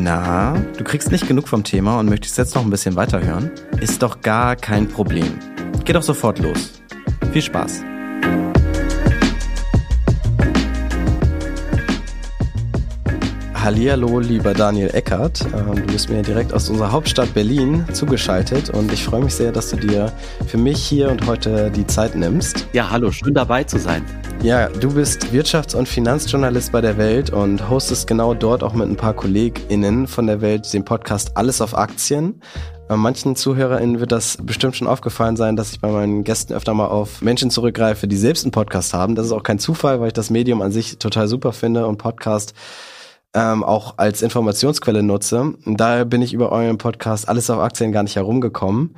Na, du kriegst nicht genug vom Thema und möchtest jetzt noch ein bisschen weiterhören? Ist doch gar kein Problem. Geh doch sofort los. Viel Spaß. Hallihallo, lieber Daniel Eckert. Ähm, du bist mir direkt aus unserer Hauptstadt Berlin zugeschaltet und ich freue mich sehr, dass du dir für mich hier und heute die Zeit nimmst. Ja, hallo, schön dabei zu sein. Ja, du bist Wirtschafts- und Finanzjournalist bei der Welt und hostest genau dort auch mit ein paar KollegInnen von der Welt den Podcast Alles auf Aktien. Äh, manchen ZuhörerInnen wird das bestimmt schon aufgefallen sein, dass ich bei meinen Gästen öfter mal auf Menschen zurückgreife, die selbst einen Podcast haben. Das ist auch kein Zufall, weil ich das Medium an sich total super finde und Podcast ähm, auch als Informationsquelle nutze. Und daher bin ich über euren Podcast Alles auf Aktien gar nicht herumgekommen.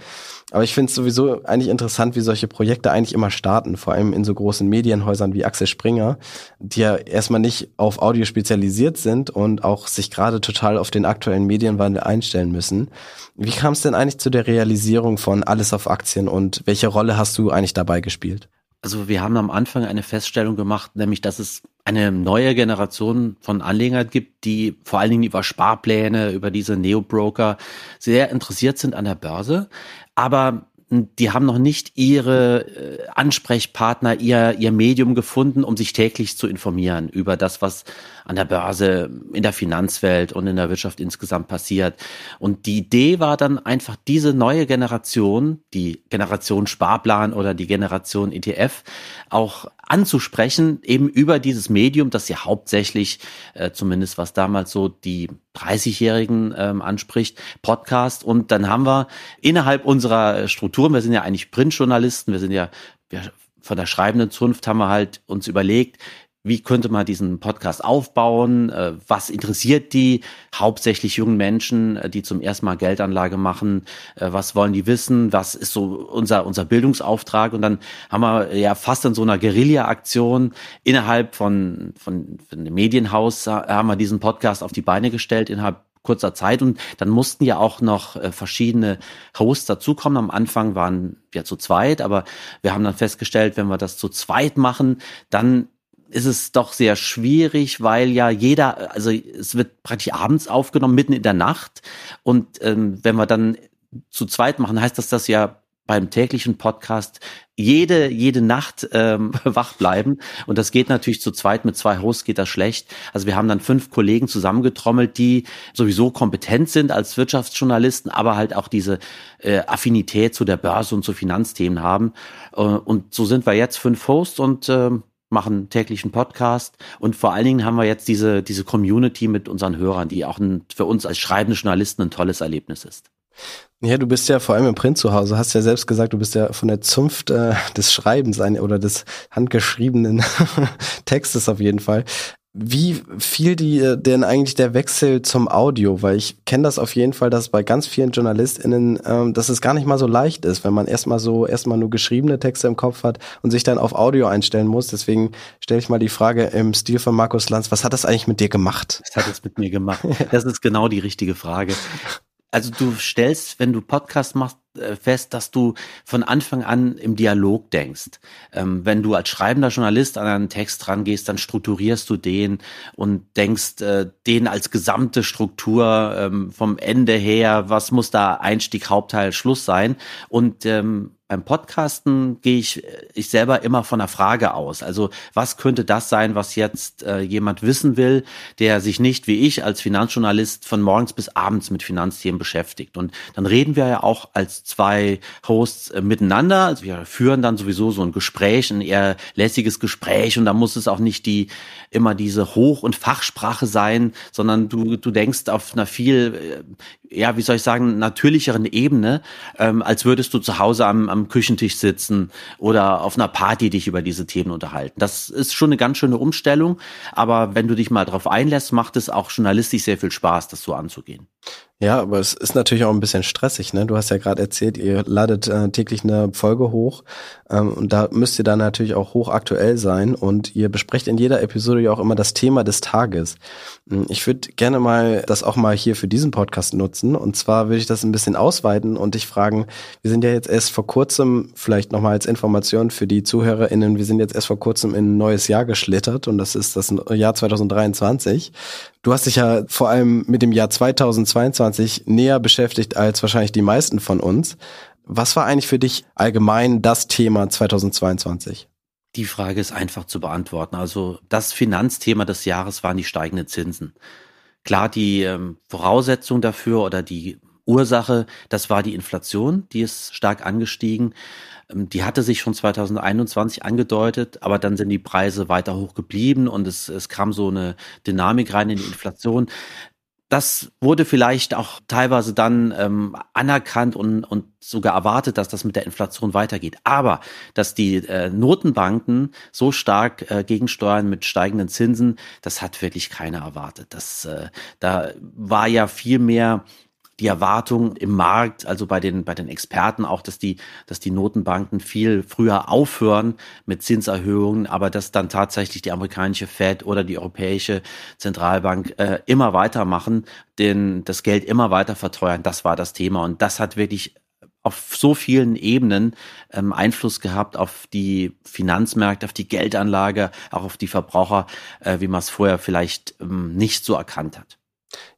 Aber ich finde es sowieso eigentlich interessant, wie solche Projekte eigentlich immer starten, vor allem in so großen Medienhäusern wie Axel Springer, die ja erstmal nicht auf Audio spezialisiert sind und auch sich gerade total auf den aktuellen Medienwandel einstellen müssen. Wie kam es denn eigentlich zu der Realisierung von Alles auf Aktien und welche Rolle hast du eigentlich dabei gespielt? Also wir haben am Anfang eine Feststellung gemacht, nämlich dass es eine neue Generation von Anlegern gibt, die vor allen Dingen über Sparpläne, über diese Neo-Broker sehr interessiert sind an der Börse, aber die haben noch nicht ihre äh, Ansprechpartner, ihr, ihr Medium gefunden, um sich täglich zu informieren über das, was an der Börse, in der Finanzwelt und in der Wirtschaft insgesamt passiert. Und die Idee war dann einfach diese neue Generation, die Generation Sparplan oder die Generation ETF, auch anzusprechen, eben über dieses Medium, das ja hauptsächlich, äh, zumindest was damals so die 30-Jährigen ähm, anspricht, Podcast. Und dann haben wir innerhalb unserer Strukturen, wir sind ja eigentlich Printjournalisten, wir sind ja wir von der schreibenden Zunft haben wir halt uns überlegt, wie könnte man diesen Podcast aufbauen? Äh, was interessiert die? Hauptsächlich jungen Menschen, äh, die zum ersten Mal Geldanlage machen. Äh, was wollen die wissen? Was ist so unser, unser Bildungsauftrag? Und dann haben wir ja fast in so einer Guerilla-Aktion innerhalb von, von, von dem Medienhaus haben wir diesen Podcast auf die Beine gestellt innerhalb kurzer Zeit und dann mussten ja auch noch verschiedene Hosts dazukommen. Am Anfang waren wir zu zweit, aber wir haben dann festgestellt, wenn wir das zu zweit machen, dann ist es doch sehr schwierig, weil ja jeder, also es wird praktisch abends aufgenommen, mitten in der Nacht. Und ähm, wenn wir dann zu zweit machen, heißt das, dass ja beim täglichen Podcast jede jede Nacht ähm, wach bleiben und das geht natürlich zu zweit mit zwei Hosts geht das schlecht. Also wir haben dann fünf Kollegen zusammengetrommelt, die sowieso kompetent sind als Wirtschaftsjournalisten, aber halt auch diese äh, Affinität zu der Börse und zu Finanzthemen haben. Äh, und so sind wir jetzt fünf Hosts und äh, machen täglichen Podcast und vor allen Dingen haben wir jetzt diese, diese Community mit unseren Hörern, die auch ein, für uns als schreibende Journalisten ein tolles Erlebnis ist. Ja, du bist ja vor allem im Print zu Hause, hast ja selbst gesagt, du bist ja von der Zunft äh, des Schreibens ein, oder des handgeschriebenen Textes auf jeden Fall. Wie fiel dir denn eigentlich der Wechsel zum Audio? Weil ich kenne das auf jeden Fall, dass bei ganz vielen JournalistInnen, ähm, dass es gar nicht mal so leicht ist, wenn man erstmal so, erstmal nur geschriebene Texte im Kopf hat und sich dann auf Audio einstellen muss. Deswegen stelle ich mal die Frage im Stil von Markus Lanz, was hat das eigentlich mit dir gemacht? Was hat es mit mir gemacht? Das ist genau die richtige Frage. Also du stellst, wenn du Podcast machst, äh, fest, dass du von Anfang an im Dialog denkst. Ähm, wenn du als schreibender Journalist an einen Text rangehst, dann strukturierst du den und denkst äh, den als gesamte Struktur ähm, vom Ende her, was muss da Einstieg, Hauptteil, Schluss sein. Und ähm, beim Podcasten gehe ich, ich selber immer von einer Frage aus. Also was könnte das sein, was jetzt äh, jemand wissen will, der sich nicht wie ich als Finanzjournalist von morgens bis abends mit Finanzthemen beschäftigt. Und dann reden wir ja auch als zwei Hosts äh, miteinander. Also wir führen dann sowieso so ein Gespräch, ein eher lässiges Gespräch und da muss es auch nicht die immer diese Hoch- und Fachsprache sein, sondern du, du denkst auf einer viel, äh, ja, wie soll ich sagen, natürlicheren Ebene, ähm, als würdest du zu Hause am, am Küchentisch sitzen oder auf einer Party dich über diese Themen unterhalten. Das ist schon eine ganz schöne Umstellung, aber wenn du dich mal drauf einlässt, macht es auch journalistisch sehr viel Spaß, das so anzugehen. Ja, aber es ist natürlich auch ein bisschen stressig, ne? Du hast ja gerade erzählt, ihr ladet äh, täglich eine Folge hoch ähm, und da müsst ihr dann natürlich auch hochaktuell sein und ihr besprecht in jeder Episode ja auch immer das Thema des Tages. Hm, ich würde gerne mal das auch mal hier für diesen Podcast nutzen und zwar würde ich das ein bisschen ausweiten und dich fragen, wir sind ja jetzt erst vor kurzem, vielleicht nochmal als Information für die ZuhörerInnen, wir sind jetzt erst vor kurzem in ein neues Jahr geschlittert und das ist das Jahr 2023. Du hast dich ja vor allem mit dem Jahr 2022 näher beschäftigt als wahrscheinlich die meisten von uns. Was war eigentlich für dich allgemein das Thema 2022? Die Frage ist einfach zu beantworten. Also das Finanzthema des Jahres waren die steigenden Zinsen. Klar, die ähm, Voraussetzung dafür oder die Ursache, das war die Inflation, die ist stark angestiegen. Ähm, die hatte sich schon 2021 angedeutet, aber dann sind die Preise weiter hoch geblieben und es, es kam so eine Dynamik rein in die Inflation. Das wurde vielleicht auch teilweise dann ähm, anerkannt und, und sogar erwartet, dass das mit der Inflation weitergeht. Aber dass die äh, Notenbanken so stark äh, gegensteuern mit steigenden Zinsen, das hat wirklich keiner erwartet. Das, äh, da war ja viel mehr die Erwartung im Markt, also bei den, bei den Experten auch, dass die, dass die Notenbanken viel früher aufhören mit Zinserhöhungen, aber dass dann tatsächlich die amerikanische Fed oder die Europäische Zentralbank äh, immer weitermachen, den, das Geld immer weiter verteuern. Das war das Thema. Und das hat wirklich auf so vielen Ebenen ähm, Einfluss gehabt auf die Finanzmärkte, auf die Geldanlage, auch auf die Verbraucher, äh, wie man es vorher vielleicht ähm, nicht so erkannt hat.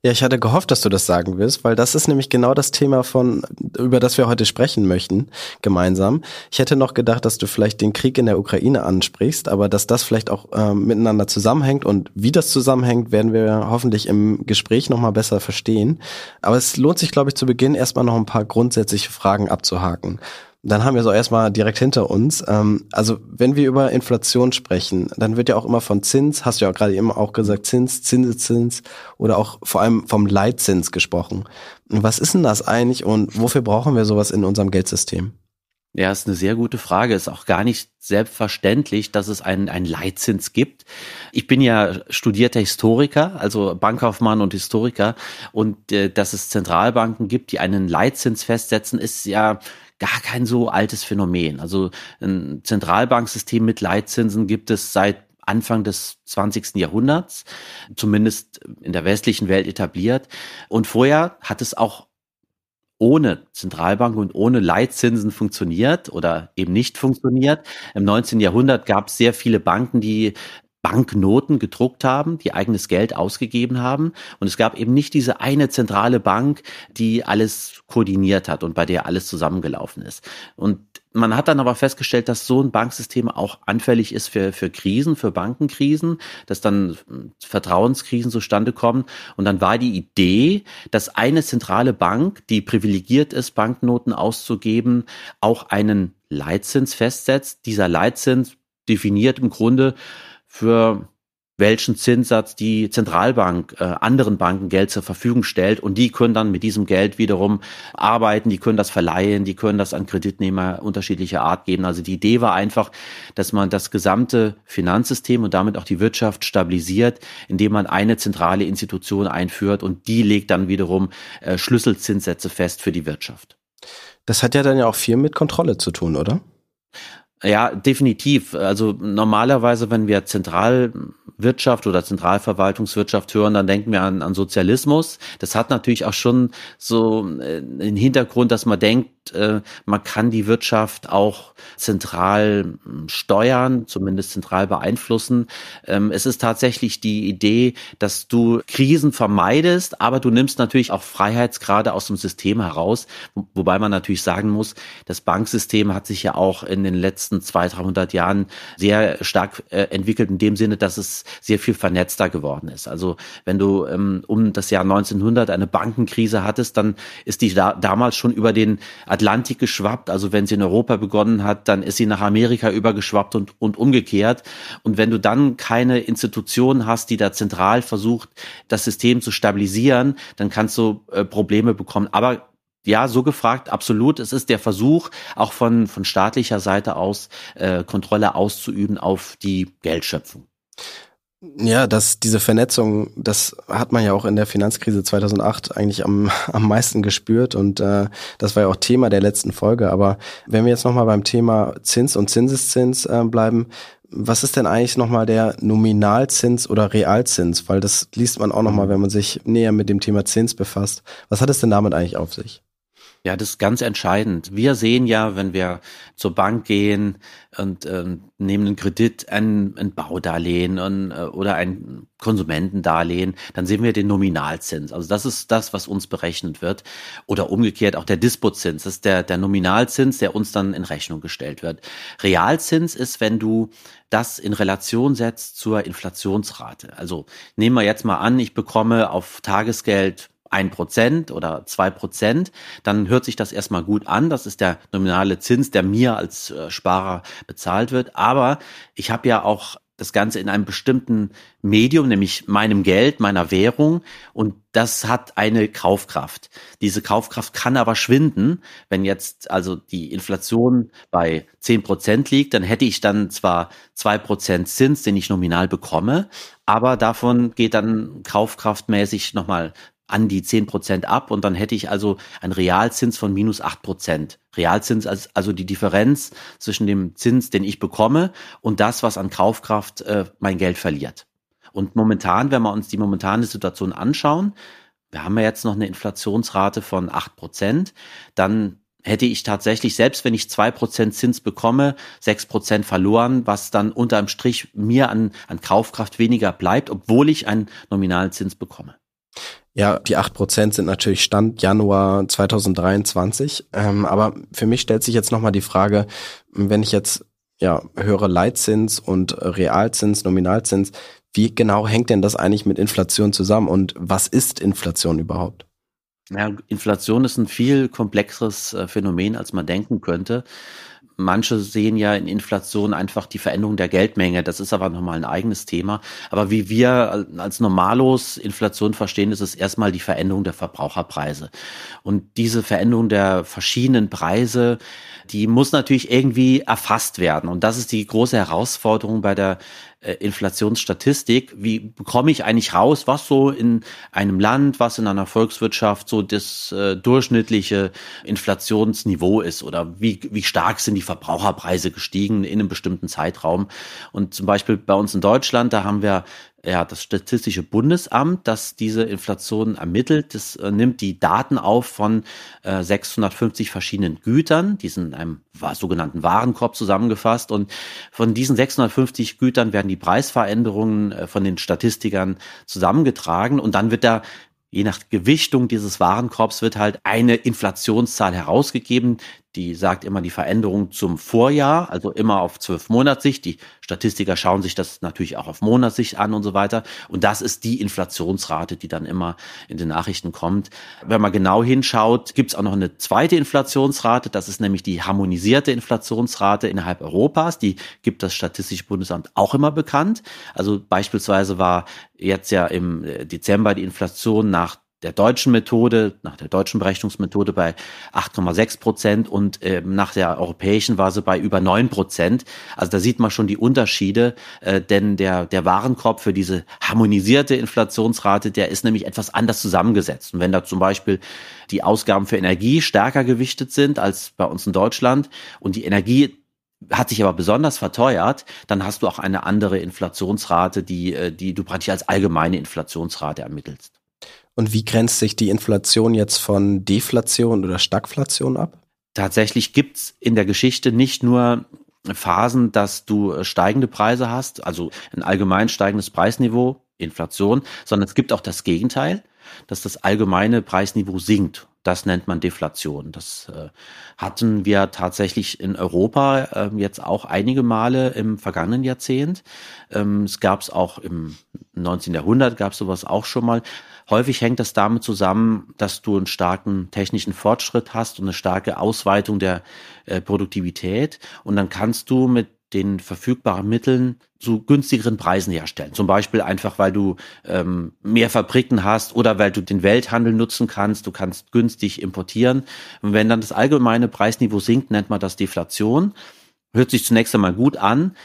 Ja, ich hatte gehofft, dass du das sagen wirst, weil das ist nämlich genau das Thema von, über das wir heute sprechen möchten, gemeinsam. Ich hätte noch gedacht, dass du vielleicht den Krieg in der Ukraine ansprichst, aber dass das vielleicht auch ähm, miteinander zusammenhängt und wie das zusammenhängt, werden wir hoffentlich im Gespräch nochmal besser verstehen. Aber es lohnt sich, glaube ich, zu Beginn erstmal noch ein paar grundsätzliche Fragen abzuhaken. Dann haben wir so erstmal direkt hinter uns. Ähm, also wenn wir über Inflation sprechen, dann wird ja auch immer von Zins, hast du ja auch gerade eben auch gesagt, Zins, Zinseszins oder auch vor allem vom Leitzins gesprochen. Was ist denn das eigentlich und wofür brauchen wir sowas in unserem Geldsystem? Ja, ist eine sehr gute Frage. Ist auch gar nicht selbstverständlich, dass es einen, einen Leitzins gibt. Ich bin ja studierter Historiker, also Bankkaufmann und Historiker. Und äh, dass es Zentralbanken gibt, die einen Leitzins festsetzen, ist ja gar kein so altes Phänomen. Also ein Zentralbanksystem mit Leitzinsen gibt es seit Anfang des 20. Jahrhunderts, zumindest in der westlichen Welt etabliert. Und vorher hat es auch ohne Zentralbank und ohne Leitzinsen funktioniert oder eben nicht funktioniert. Im 19. Jahrhundert gab es sehr viele Banken, die Banknoten gedruckt haben, die eigenes Geld ausgegeben haben. Und es gab eben nicht diese eine zentrale Bank, die alles koordiniert hat und bei der alles zusammengelaufen ist. Und man hat dann aber festgestellt, dass so ein Banksystem auch anfällig ist für, für Krisen, für Bankenkrisen, dass dann Vertrauenskrisen zustande kommen. Und dann war die Idee, dass eine zentrale Bank, die privilegiert ist, Banknoten auszugeben, auch einen Leitzins festsetzt. Dieser Leitzins definiert im Grunde, für welchen Zinssatz die Zentralbank äh, anderen Banken Geld zur Verfügung stellt und die können dann mit diesem Geld wiederum arbeiten, die können das verleihen, die können das an Kreditnehmer unterschiedlicher Art geben. Also die Idee war einfach, dass man das gesamte Finanzsystem und damit auch die Wirtschaft stabilisiert, indem man eine zentrale Institution einführt und die legt dann wiederum äh, Schlüsselzinssätze fest für die Wirtschaft. Das hat ja dann ja auch viel mit Kontrolle zu tun, oder? Ja, definitiv. Also normalerweise, wenn wir Zentralwirtschaft oder Zentralverwaltungswirtschaft hören, dann denken wir an, an Sozialismus. Das hat natürlich auch schon so äh, den Hintergrund, dass man denkt, äh, man kann die Wirtschaft auch zentral hm, steuern, zumindest zentral beeinflussen. Ähm, es ist tatsächlich die Idee, dass du Krisen vermeidest, aber du nimmst natürlich auch Freiheitsgrade aus dem System heraus, wobei man natürlich sagen muss, das Banksystem hat sich ja auch in den letzten 200, 300 Jahren sehr stark äh, entwickelt in dem Sinne, dass es sehr viel vernetzter geworden ist. Also wenn du ähm, um das Jahr 1900 eine Bankenkrise hattest, dann ist die da, damals schon über den Atlantik geschwappt. Also wenn sie in Europa begonnen hat, dann ist sie nach Amerika übergeschwappt und, und umgekehrt. Und wenn du dann keine Institution hast, die da zentral versucht, das System zu stabilisieren, dann kannst du äh, Probleme bekommen. Aber ja, so gefragt, absolut. Es ist der Versuch, auch von, von staatlicher Seite aus äh, Kontrolle auszuüben auf die Geldschöpfung. Ja, dass diese Vernetzung, das hat man ja auch in der Finanzkrise 2008 eigentlich am, am meisten gespürt und äh, das war ja auch Thema der letzten Folge. Aber wenn wir jetzt nochmal beim Thema Zins und Zinseszins äh, bleiben, was ist denn eigentlich nochmal der Nominalzins oder Realzins? Weil das liest man auch nochmal, wenn man sich näher mit dem Thema Zins befasst. Was hat es denn damit eigentlich auf sich? Ja, das ist ganz entscheidend. Wir sehen ja, wenn wir zur Bank gehen und äh, nehmen einen Kredit, ein, ein Baudarlehen und, äh, oder ein Konsumentendarlehen, dann sehen wir den Nominalzins. Also das ist das, was uns berechnet wird. Oder umgekehrt auch der Dispozins. Das ist der, der Nominalzins, der uns dann in Rechnung gestellt wird. Realzins ist, wenn du das in Relation setzt zur Inflationsrate. Also nehmen wir jetzt mal an, ich bekomme auf Tagesgeld ein Prozent oder zwei Prozent, dann hört sich das erstmal gut an. Das ist der nominale Zins, der mir als äh, Sparer bezahlt wird. Aber ich habe ja auch das Ganze in einem bestimmten Medium, nämlich meinem Geld, meiner Währung. Und das hat eine Kaufkraft. Diese Kaufkraft kann aber schwinden. Wenn jetzt also die Inflation bei zehn Prozent liegt, dann hätte ich dann zwar zwei Prozent Zins, den ich nominal bekomme, aber davon geht dann kaufkraftmäßig nochmal an die zehn Prozent ab und dann hätte ich also einen Realzins von minus acht Prozent. Realzins als also die Differenz zwischen dem Zins, den ich bekomme und das, was an Kaufkraft äh, mein Geld verliert. Und momentan, wenn wir uns die momentane Situation anschauen, wir haben ja jetzt noch eine Inflationsrate von acht Prozent, dann hätte ich tatsächlich, selbst wenn ich zwei Prozent Zins bekomme, sechs Prozent verloren, was dann unterm Strich mir an, an Kaufkraft weniger bleibt, obwohl ich einen nominalen Zins bekomme. Ja, die acht Prozent sind natürlich Stand Januar 2023. Ähm, aber für mich stellt sich jetzt nochmal die Frage, wenn ich jetzt ja, höre Leitzins und Realzins, Nominalzins, wie genau hängt denn das eigentlich mit Inflation zusammen und was ist Inflation überhaupt? Ja, Inflation ist ein viel komplexeres äh, Phänomen, als man denken könnte. Manche sehen ja in Inflation einfach die Veränderung der Geldmenge. Das ist aber nochmal ein eigenes Thema. Aber wie wir als Normalos Inflation verstehen, ist es erstmal die Veränderung der Verbraucherpreise. Und diese Veränderung der verschiedenen Preise, die muss natürlich irgendwie erfasst werden. Und das ist die große Herausforderung bei der äh, Inflationsstatistik. Wie bekomme ich eigentlich raus, was so in einem Land, was in einer Volkswirtschaft so das äh, durchschnittliche Inflationsniveau ist oder wie, wie stark sind die Verbraucherpreise gestiegen in einem bestimmten Zeitraum. Und zum Beispiel bei uns in Deutschland, da haben wir ja, das Statistische Bundesamt, das diese Inflation ermittelt, das äh, nimmt die Daten auf von äh, 650 verschiedenen Gütern, die sind in einem sogenannten Warenkorb zusammengefasst. Und von diesen 650 Gütern werden die Preisveränderungen äh, von den Statistikern zusammengetragen. Und dann wird da je nach Gewichtung dieses Warenkorbs wird halt eine Inflationszahl herausgegeben, die sagt immer die Veränderung zum Vorjahr, also immer auf zwölf Monatssicht. Die Statistiker schauen sich das natürlich auch auf Monatssicht an und so weiter. Und das ist die Inflationsrate, die dann immer in den Nachrichten kommt. Wenn man genau hinschaut, gibt es auch noch eine zweite Inflationsrate. Das ist nämlich die harmonisierte Inflationsrate innerhalb Europas. Die gibt das Statistische Bundesamt auch immer bekannt. Also beispielsweise war jetzt ja im Dezember die Inflation nach der deutschen Methode, nach der deutschen Berechnungsmethode bei 8,6 Prozent und ähm, nach der europäischen war sie bei über 9 Prozent. Also da sieht man schon die Unterschiede, äh, denn der, der Warenkorb für diese harmonisierte Inflationsrate, der ist nämlich etwas anders zusammengesetzt. Und wenn da zum Beispiel die Ausgaben für Energie stärker gewichtet sind als bei uns in Deutschland und die Energie hat sich aber besonders verteuert, dann hast du auch eine andere Inflationsrate, die, äh, die du praktisch als allgemeine Inflationsrate ermittelst. Und wie grenzt sich die Inflation jetzt von Deflation oder Stagflation ab? Tatsächlich gibt's in der Geschichte nicht nur Phasen, dass du steigende Preise hast, also ein allgemein steigendes Preisniveau, Inflation, sondern es gibt auch das Gegenteil, dass das allgemeine Preisniveau sinkt. Das nennt man Deflation. Das äh, hatten wir tatsächlich in Europa äh, jetzt auch einige Male im vergangenen Jahrzehnt. Ähm, es gab es auch im 19. Jahrhundert, gab es sowas auch schon mal. Häufig hängt das damit zusammen, dass du einen starken technischen Fortschritt hast und eine starke Ausweitung der äh, Produktivität. Und dann kannst du mit den verfügbaren Mitteln zu günstigeren Preisen herstellen. Zum Beispiel einfach, weil du ähm, mehr Fabriken hast oder weil du den Welthandel nutzen kannst. Du kannst günstig importieren. Und wenn dann das allgemeine Preisniveau sinkt, nennt man das Deflation. Hört sich zunächst einmal gut an,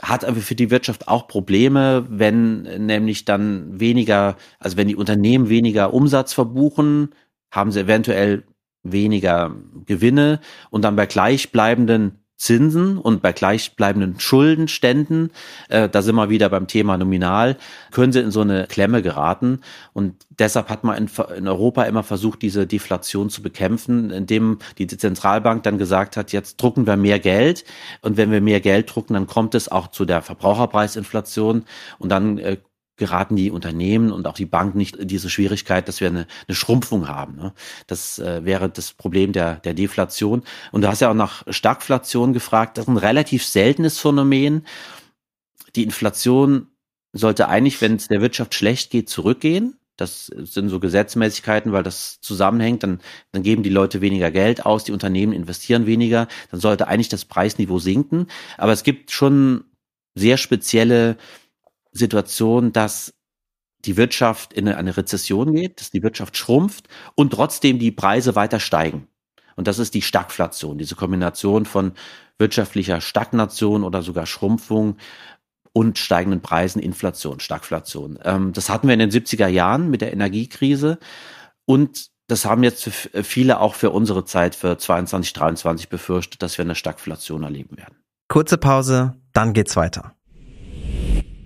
hat aber für die Wirtschaft auch Probleme, wenn nämlich dann weniger, also wenn die Unternehmen weniger Umsatz verbuchen, haben sie eventuell weniger Gewinne und dann bei gleichbleibenden Zinsen und bei gleichbleibenden Schuldenständen, äh, da sind wir wieder beim Thema nominal, können sie in so eine Klemme geraten. Und deshalb hat man in, in Europa immer versucht, diese Deflation zu bekämpfen, indem die Zentralbank dann gesagt hat, jetzt drucken wir mehr Geld. Und wenn wir mehr Geld drucken, dann kommt es auch zu der Verbraucherpreisinflation und dann äh, geraten die Unternehmen und auch die Banken nicht in diese Schwierigkeit, dass wir eine, eine Schrumpfung haben. Ne? Das äh, wäre das Problem der, der Deflation. Und du hast ja auch nach Stagflation gefragt. Das ist ein relativ seltenes Phänomen. Die Inflation sollte eigentlich, wenn es der Wirtschaft schlecht geht, zurückgehen. Das sind so Gesetzmäßigkeiten, weil das zusammenhängt. Dann, dann geben die Leute weniger Geld aus, die Unternehmen investieren weniger. Dann sollte eigentlich das Preisniveau sinken. Aber es gibt schon sehr spezielle Situation, dass die Wirtschaft in eine Rezession geht, dass die Wirtschaft schrumpft und trotzdem die Preise weiter steigen. Und das ist die Stagflation, diese Kombination von wirtschaftlicher Stagnation oder sogar Schrumpfung und steigenden Preisen, Inflation, Stagflation. Ähm, das hatten wir in den 70er Jahren mit der Energiekrise und das haben jetzt viele auch für unsere Zeit, für 22, 23 befürchtet, dass wir eine Stagflation erleben werden. Kurze Pause, dann geht's weiter.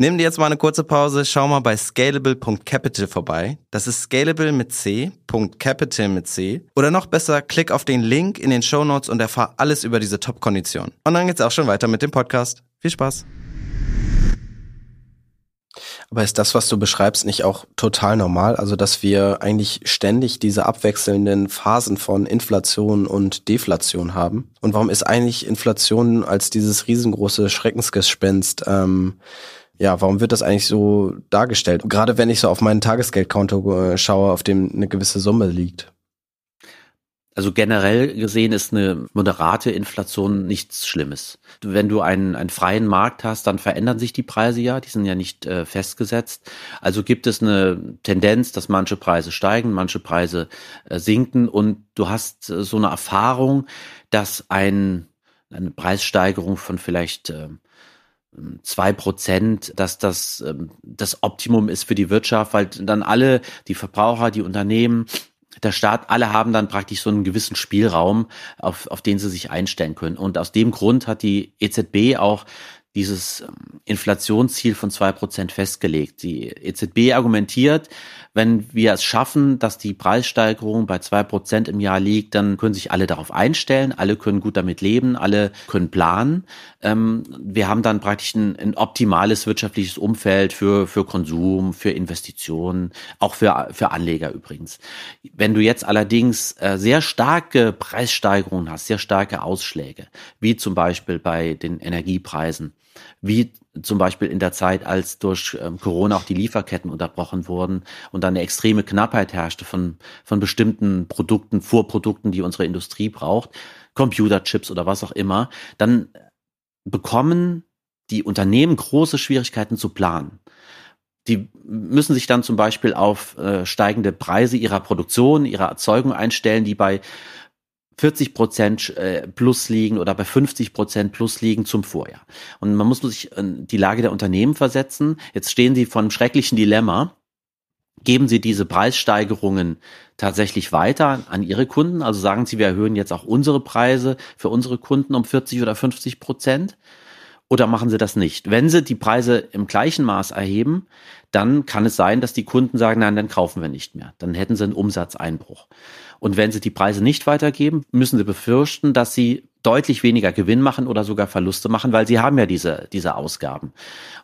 Nimm dir jetzt mal eine kurze Pause, schau mal bei scalable.capital vorbei. Das ist scalable mit C, .capital mit C. Oder noch besser, klick auf den Link in den Show Notes und erfahr alles über diese Top-Kondition. Und dann geht's auch schon weiter mit dem Podcast. Viel Spaß! Aber ist das, was du beschreibst, nicht auch total normal? Also, dass wir eigentlich ständig diese abwechselnden Phasen von Inflation und Deflation haben? Und warum ist eigentlich Inflation als dieses riesengroße Schreckensgespenst ähm, ja, warum wird das eigentlich so dargestellt? Gerade wenn ich so auf mein Tagesgeldkonto äh, schaue, auf dem eine gewisse Summe liegt. Also generell gesehen ist eine moderate Inflation nichts Schlimmes. Wenn du einen, einen freien Markt hast, dann verändern sich die Preise ja, die sind ja nicht äh, festgesetzt. Also gibt es eine Tendenz, dass manche Preise steigen, manche Preise äh, sinken und du hast äh, so eine Erfahrung, dass ein, eine Preissteigerung von vielleicht äh, zwei Prozent, dass das ähm, das Optimum ist für die Wirtschaft, weil dann alle, die Verbraucher, die Unternehmen, der Staat, alle haben dann praktisch so einen gewissen Spielraum, auf, auf den sie sich einstellen können. Und aus dem Grund hat die EZB auch dieses ähm, Inflationsziel von zwei Prozent festgelegt. Die EZB argumentiert, wenn wir es schaffen, dass die Preissteigerung bei zwei Prozent im Jahr liegt, dann können sich alle darauf einstellen, alle können gut damit leben, alle können planen. Ähm, wir haben dann praktisch ein, ein, optimales wirtschaftliches Umfeld für, für Konsum, für Investitionen, auch für, für Anleger übrigens. Wenn du jetzt allerdings äh, sehr starke Preissteigerungen hast, sehr starke Ausschläge, wie zum Beispiel bei den Energiepreisen, wie zum Beispiel in der Zeit, als durch ähm, Corona auch die Lieferketten unterbrochen wurden und dann eine extreme Knappheit herrschte von, von bestimmten Produkten, Vorprodukten, die unsere Industrie braucht, Computerchips oder was auch immer, dann bekommen die Unternehmen große Schwierigkeiten zu planen. Die müssen sich dann zum Beispiel auf äh, steigende Preise ihrer Produktion, ihrer Erzeugung einstellen, die bei 40 Prozent äh, plus liegen oder bei 50 Prozent plus liegen zum Vorjahr. Und man muss sich in die Lage der Unternehmen versetzen. Jetzt stehen sie vor einem schrecklichen Dilemma. Geben Sie diese Preissteigerungen tatsächlich weiter an Ihre Kunden? Also sagen Sie, wir erhöhen jetzt auch unsere Preise für unsere Kunden um 40 oder 50 Prozent? Oder machen Sie das nicht? Wenn Sie die Preise im gleichen Maß erheben, dann kann es sein, dass die Kunden sagen, nein, dann kaufen wir nicht mehr. Dann hätten Sie einen Umsatzeinbruch. Und wenn sie die Preise nicht weitergeben, müssen sie befürchten, dass sie deutlich weniger Gewinn machen oder sogar Verluste machen, weil sie haben ja diese, diese Ausgaben.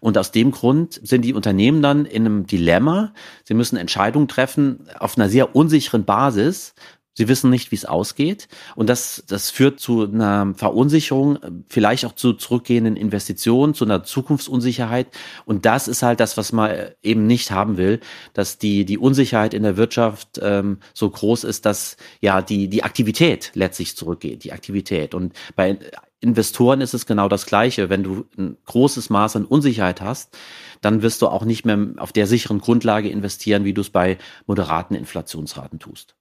Und aus dem Grund sind die Unternehmen dann in einem Dilemma. Sie müssen Entscheidungen treffen auf einer sehr unsicheren Basis. Sie wissen nicht, wie es ausgeht. Und das, das führt zu einer Verunsicherung, vielleicht auch zu zurückgehenden Investitionen, zu einer Zukunftsunsicherheit. Und das ist halt das, was man eben nicht haben will, dass die, die Unsicherheit in der Wirtschaft ähm, so groß ist, dass ja die, die Aktivität letztlich zurückgeht, die Aktivität. Und bei Investoren ist es genau das Gleiche. Wenn du ein großes Maß an Unsicherheit hast, dann wirst du auch nicht mehr auf der sicheren Grundlage investieren, wie du es bei moderaten Inflationsraten tust.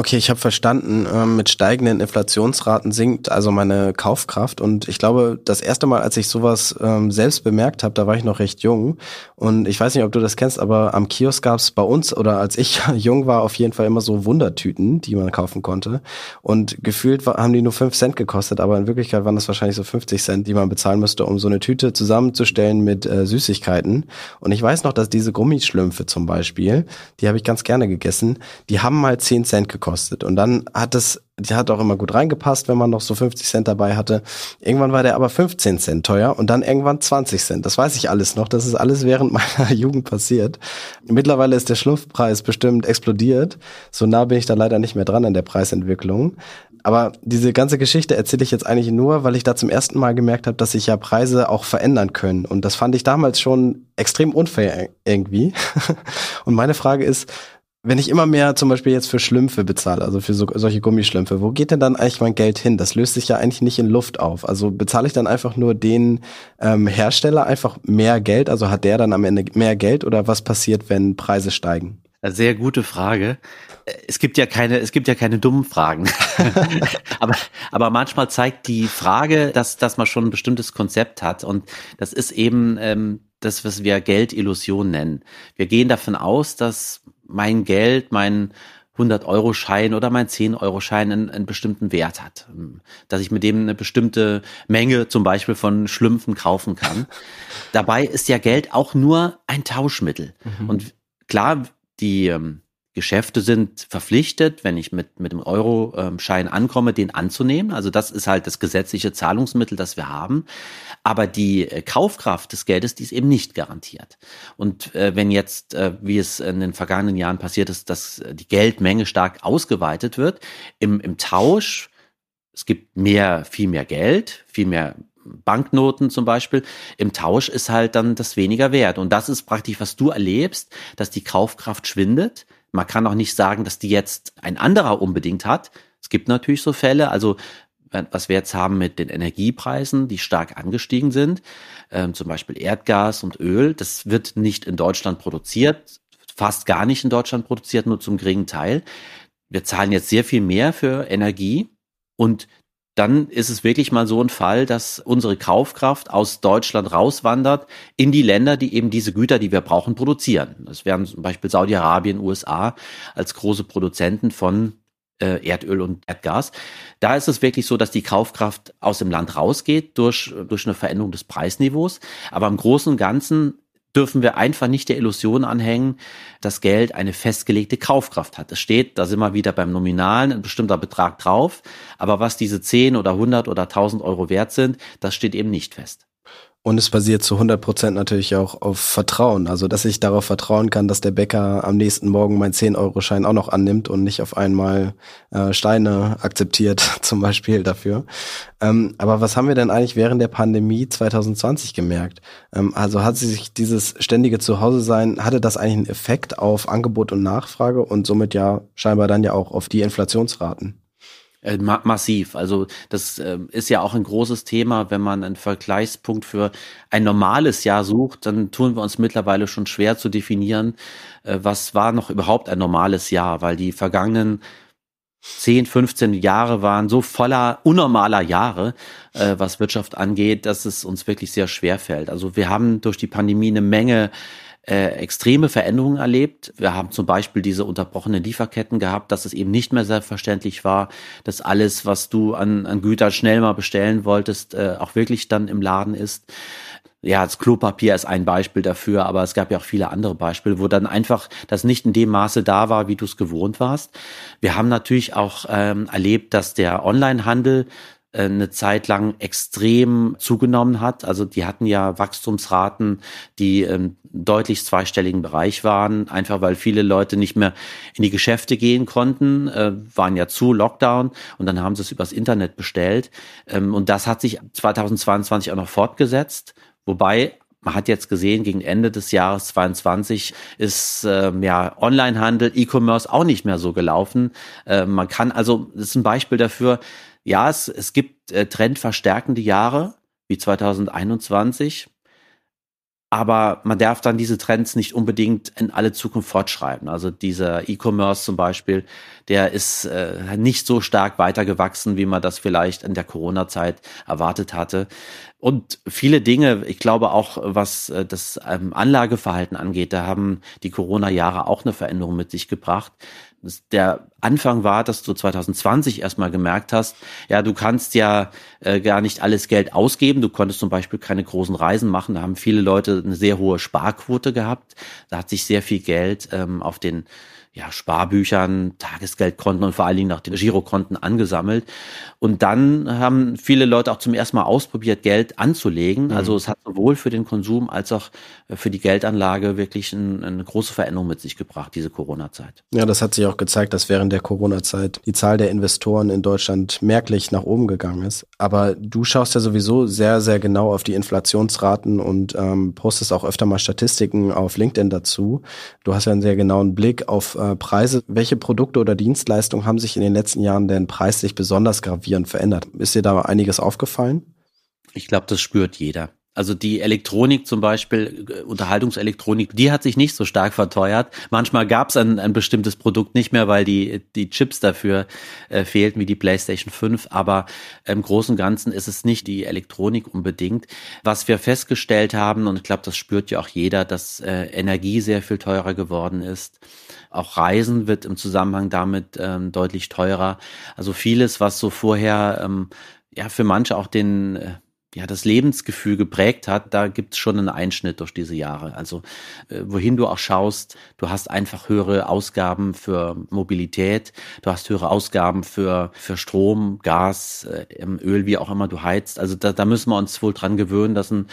Okay, ich habe verstanden, ähm, mit steigenden Inflationsraten sinkt also meine Kaufkraft. Und ich glaube, das erste Mal, als ich sowas ähm, selbst bemerkt habe, da war ich noch recht jung. Und ich weiß nicht, ob du das kennst, aber am Kiosk gab es bei uns oder als ich jung war, auf jeden Fall immer so Wundertüten, die man kaufen konnte. Und gefühlt haben die nur fünf Cent gekostet, aber in Wirklichkeit waren das wahrscheinlich so 50 Cent, die man bezahlen müsste, um so eine Tüte zusammenzustellen mit äh, Süßigkeiten. Und ich weiß noch, dass diese Gummischlümpfe zum Beispiel, die habe ich ganz gerne gegessen, die haben mal 10 Cent gekostet gekostet. Und dann hat es, die hat auch immer gut reingepasst, wenn man noch so 50 Cent dabei hatte. Irgendwann war der aber 15 Cent teuer und dann irgendwann 20 Cent. Das weiß ich alles noch. Das ist alles während meiner Jugend passiert. Mittlerweile ist der Schlumpfpreis bestimmt explodiert. So nah bin ich da leider nicht mehr dran an der Preisentwicklung. Aber diese ganze Geschichte erzähle ich jetzt eigentlich nur, weil ich da zum ersten Mal gemerkt habe, dass sich ja Preise auch verändern können. Und das fand ich damals schon extrem unfair irgendwie. Und meine Frage ist, wenn ich immer mehr zum Beispiel jetzt für Schlümpfe bezahle, also für so, solche Gummischlümpfe, wo geht denn dann eigentlich mein Geld hin? Das löst sich ja eigentlich nicht in Luft auf. Also bezahle ich dann einfach nur den ähm, Hersteller einfach mehr Geld? Also hat der dann am Ende mehr Geld oder was passiert, wenn Preise steigen? Sehr gute Frage. Es gibt ja keine, es gibt ja keine dummen Fragen. aber, aber manchmal zeigt die Frage, dass, dass man schon ein bestimmtes Konzept hat. Und das ist eben ähm, das, was wir Geldillusion nennen. Wir gehen davon aus, dass mein Geld, mein 100-Euro-Schein oder mein 10-Euro-Schein einen, einen, bestimmten Wert hat. Dass ich mit dem eine bestimmte Menge zum Beispiel von Schlümpfen kaufen kann. Dabei ist ja Geld auch nur ein Tauschmittel. Mhm. Und klar, die ähm, Geschäfte sind verpflichtet, wenn ich mit, mit dem Euro-Schein ankomme, den anzunehmen. Also das ist halt das gesetzliche Zahlungsmittel, das wir haben. Aber die äh, Kaufkraft des Geldes, die ist eben nicht garantiert. Und äh, wenn jetzt, äh, wie es in den vergangenen Jahren passiert ist, dass die Geldmenge stark ausgeweitet wird, im, im Tausch, es gibt mehr, viel mehr Geld, viel mehr Banknoten zum Beispiel, im Tausch ist halt dann das weniger wert. Und das ist praktisch, was du erlebst, dass die Kaufkraft schwindet man kann auch nicht sagen, dass die jetzt ein anderer unbedingt hat. Es gibt natürlich so Fälle, also was wir jetzt haben mit den Energiepreisen, die stark angestiegen sind, ähm, zum Beispiel Erdgas und Öl, das wird nicht in Deutschland produziert, fast gar nicht in Deutschland produziert, nur zum geringen Teil. Wir zahlen jetzt sehr viel mehr für Energie und dann ist es wirklich mal so ein Fall, dass unsere Kaufkraft aus Deutschland rauswandert in die Länder, die eben diese Güter, die wir brauchen, produzieren. Das wären zum Beispiel Saudi-Arabien, USA als große Produzenten von äh, Erdöl und Erdgas. Da ist es wirklich so, dass die Kaufkraft aus dem Land rausgeht durch, durch eine Veränderung des Preisniveaus. Aber im Großen und Ganzen dürfen wir einfach nicht der Illusion anhängen, dass Geld eine festgelegte Kaufkraft hat. Es steht, da sind wir wieder beim Nominalen, ein bestimmter Betrag drauf, aber was diese 10 oder 100 oder 1000 Euro wert sind, das steht eben nicht fest. Und es basiert zu 100 Prozent natürlich auch auf Vertrauen. Also, dass ich darauf vertrauen kann, dass der Bäcker am nächsten Morgen meinen 10-Euro-Schein auch noch annimmt und nicht auf einmal äh, Steine akzeptiert, zum Beispiel dafür. Ähm, aber was haben wir denn eigentlich während der Pandemie 2020 gemerkt? Ähm, also hat sich dieses ständige Zuhause-Sein, hatte das eigentlich einen Effekt auf Angebot und Nachfrage und somit ja scheinbar dann ja auch auf die Inflationsraten? Äh, ma massiv. Also das äh, ist ja auch ein großes Thema, wenn man einen Vergleichspunkt für ein normales Jahr sucht, dann tun wir uns mittlerweile schon schwer zu definieren, äh, was war noch überhaupt ein normales Jahr, weil die vergangenen 10, 15 Jahre waren so voller unnormaler Jahre, äh, was Wirtschaft angeht, dass es uns wirklich sehr schwer fällt. Also wir haben durch die Pandemie eine Menge äh, extreme Veränderungen erlebt. Wir haben zum Beispiel diese unterbrochenen Lieferketten gehabt, dass es eben nicht mehr selbstverständlich war, dass alles, was du an, an Gütern schnell mal bestellen wolltest, äh, auch wirklich dann im Laden ist. Ja, das Klopapier ist ein Beispiel dafür, aber es gab ja auch viele andere Beispiele, wo dann einfach das nicht in dem Maße da war, wie du es gewohnt warst. Wir haben natürlich auch ähm, erlebt, dass der Onlinehandel eine Zeit lang extrem zugenommen hat. Also die hatten ja Wachstumsraten, die im deutlich zweistelligen Bereich waren, einfach weil viele Leute nicht mehr in die Geschäfte gehen konnten, äh, waren ja zu Lockdown und dann haben sie es übers Internet bestellt. Ähm, und das hat sich 2022 auch noch fortgesetzt, wobei man hat jetzt gesehen, gegen Ende des Jahres 22 ist ähm, ja Onlinehandel, E-Commerce auch nicht mehr so gelaufen. Äh, man kann also, das ist ein Beispiel dafür, ja, es, es gibt äh, trendverstärkende Jahre wie 2021, aber man darf dann diese Trends nicht unbedingt in alle Zukunft fortschreiben. Also dieser E-Commerce zum Beispiel, der ist äh, nicht so stark weitergewachsen, wie man das vielleicht in der Corona-Zeit erwartet hatte. Und viele Dinge, ich glaube auch, was äh, das ähm, Anlageverhalten angeht, da haben die Corona-Jahre auch eine Veränderung mit sich gebracht der Anfang war, dass du 2020 erstmal gemerkt hast, ja, du kannst ja äh, gar nicht alles Geld ausgeben. Du konntest zum Beispiel keine großen Reisen machen. Da haben viele Leute eine sehr hohe Sparquote gehabt. Da hat sich sehr viel Geld ähm, auf den ja, Sparbüchern, Tagesgeldkonten und vor allen Dingen auch den Girokonten angesammelt. Und dann haben viele Leute auch zum ersten Mal ausprobiert, Geld anzulegen. Mhm. Also es hat sowohl für den Konsum als auch für die Geldanlage wirklich ein, eine große Veränderung mit sich gebracht, diese Corona-Zeit. Ja, das hat sich auch gezeigt, dass während der Corona-Zeit die Zahl der Investoren in Deutschland merklich nach oben gegangen ist. Aber du schaust ja sowieso sehr, sehr genau auf die Inflationsraten und ähm, postest auch öfter mal Statistiken auf LinkedIn dazu. Du hast ja einen sehr genauen Blick auf äh, Preise. Welche Produkte oder Dienstleistungen haben sich in den letzten Jahren denn preislich besonders gravierend verändert? Ist dir da einiges aufgefallen? Ich glaube, das spürt jeder. Also die Elektronik zum Beispiel, äh, Unterhaltungselektronik, die hat sich nicht so stark verteuert. Manchmal gab es ein, ein bestimmtes Produkt nicht mehr, weil die, die Chips dafür äh, fehlten, wie die PlayStation 5. Aber im Großen und Ganzen ist es nicht die Elektronik unbedingt. Was wir festgestellt haben, und ich glaube, das spürt ja auch jeder, dass äh, Energie sehr viel teurer geworden ist. Auch Reisen wird im Zusammenhang damit ähm, deutlich teurer. Also vieles, was so vorher ähm, ja für manche auch den äh, ja, das Lebensgefühl geprägt hat, da gibt's schon einen Einschnitt durch diese Jahre. Also äh, wohin du auch schaust, du hast einfach höhere Ausgaben für Mobilität, du hast höhere Ausgaben für, für Strom, Gas, äh, Öl, wie auch immer du heizt. Also da, da müssen wir uns wohl dran gewöhnen, dass ein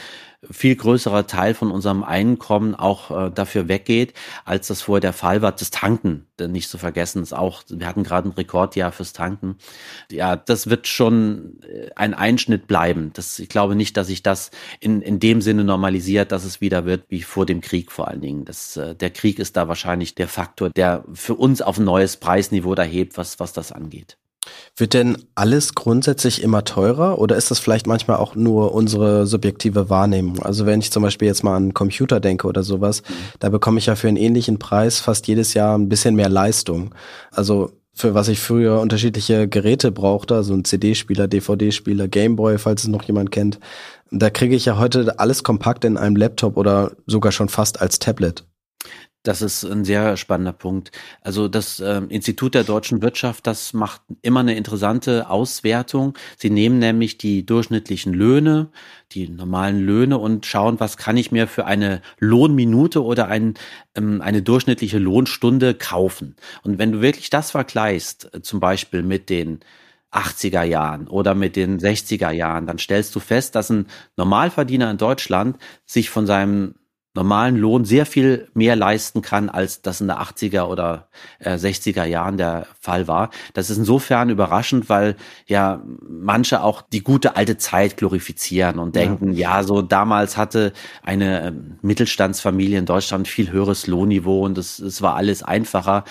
viel größerer Teil von unserem Einkommen auch äh, dafür weggeht, als das vorher der Fall war. Das Tanken, nicht zu vergessen, ist auch, wir hatten gerade ein Rekordjahr fürs Tanken. Ja, das wird schon äh, ein Einschnitt bleiben. Das, ich glaube nicht, dass sich das in, in dem Sinne normalisiert, dass es wieder wird wie vor dem Krieg vor allen Dingen. Das, äh, der Krieg ist da wahrscheinlich der Faktor, der für uns auf ein neues Preisniveau da hebt, was, was das angeht. Wird denn alles grundsätzlich immer teurer oder ist das vielleicht manchmal auch nur unsere subjektive Wahrnehmung? Also wenn ich zum Beispiel jetzt mal an Computer denke oder sowas, mhm. da bekomme ich ja für einen ähnlichen Preis fast jedes Jahr ein bisschen mehr Leistung. Also für was ich früher unterschiedliche Geräte brauchte, also ein CD-Spieler, DVD-Spieler, Gameboy, falls es noch jemand kennt, da kriege ich ja heute alles kompakt in einem Laptop oder sogar schon fast als Tablet. Das ist ein sehr spannender Punkt. Also das äh, Institut der deutschen Wirtschaft, das macht immer eine interessante Auswertung. Sie nehmen nämlich die durchschnittlichen Löhne, die normalen Löhne und schauen, was kann ich mir für eine Lohnminute oder ein, ähm, eine durchschnittliche Lohnstunde kaufen. Und wenn du wirklich das vergleichst, äh, zum Beispiel mit den 80er Jahren oder mit den 60er Jahren, dann stellst du fest, dass ein Normalverdiener in Deutschland sich von seinem normalen Lohn sehr viel mehr leisten kann, als das in der 80er oder äh, 60er Jahren der Fall war. Das ist insofern überraschend, weil ja manche auch die gute alte Zeit glorifizieren und denken, ja, ja so damals hatte eine äh, Mittelstandsfamilie in Deutschland viel höheres Lohnniveau und es, es war alles einfacher.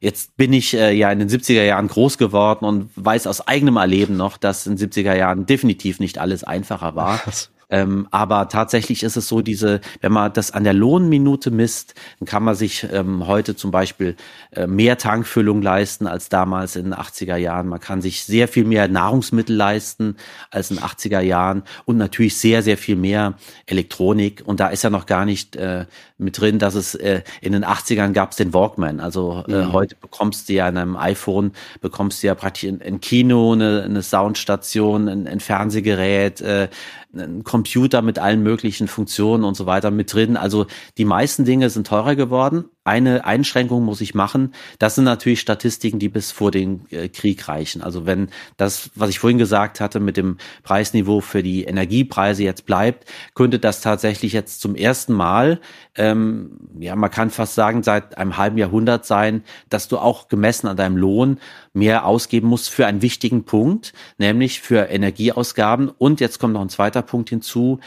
Jetzt bin ich äh, ja in den 70er Jahren groß geworden und weiß aus eigenem Erleben noch, dass in 70er Jahren definitiv nicht alles einfacher war. Ähm, aber tatsächlich ist es so, diese, wenn man das an der Lohnminute misst, dann kann man sich ähm, heute zum Beispiel äh, mehr Tankfüllung leisten als damals in den 80er Jahren. Man kann sich sehr viel mehr Nahrungsmittel leisten als in den 80er Jahren und natürlich sehr, sehr viel mehr Elektronik. Und da ist ja noch gar nicht äh, mit drin, dass es äh, in den 80ern gab es den Walkman. Also äh, mhm. heute bekommst du ja in einem iPhone, bekommst du ja praktisch in, in Kino eine, eine Soundstation, ein, ein Fernsehgerät, äh, ein Computer mit allen möglichen Funktionen und so weiter mit drin. Also die meisten Dinge sind teurer geworden. Eine Einschränkung muss ich machen. Das sind natürlich Statistiken, die bis vor den äh, Krieg reichen. Also wenn das, was ich vorhin gesagt hatte, mit dem Preisniveau für die Energiepreise jetzt bleibt, könnte das tatsächlich jetzt zum ersten Mal, ähm, ja, man kann fast sagen, seit einem halben Jahrhundert sein, dass du auch gemessen an deinem Lohn mehr ausgeben musst für einen wichtigen Punkt, nämlich für Energieausgaben. Und jetzt kommt noch ein zweiter Punkt hinzu.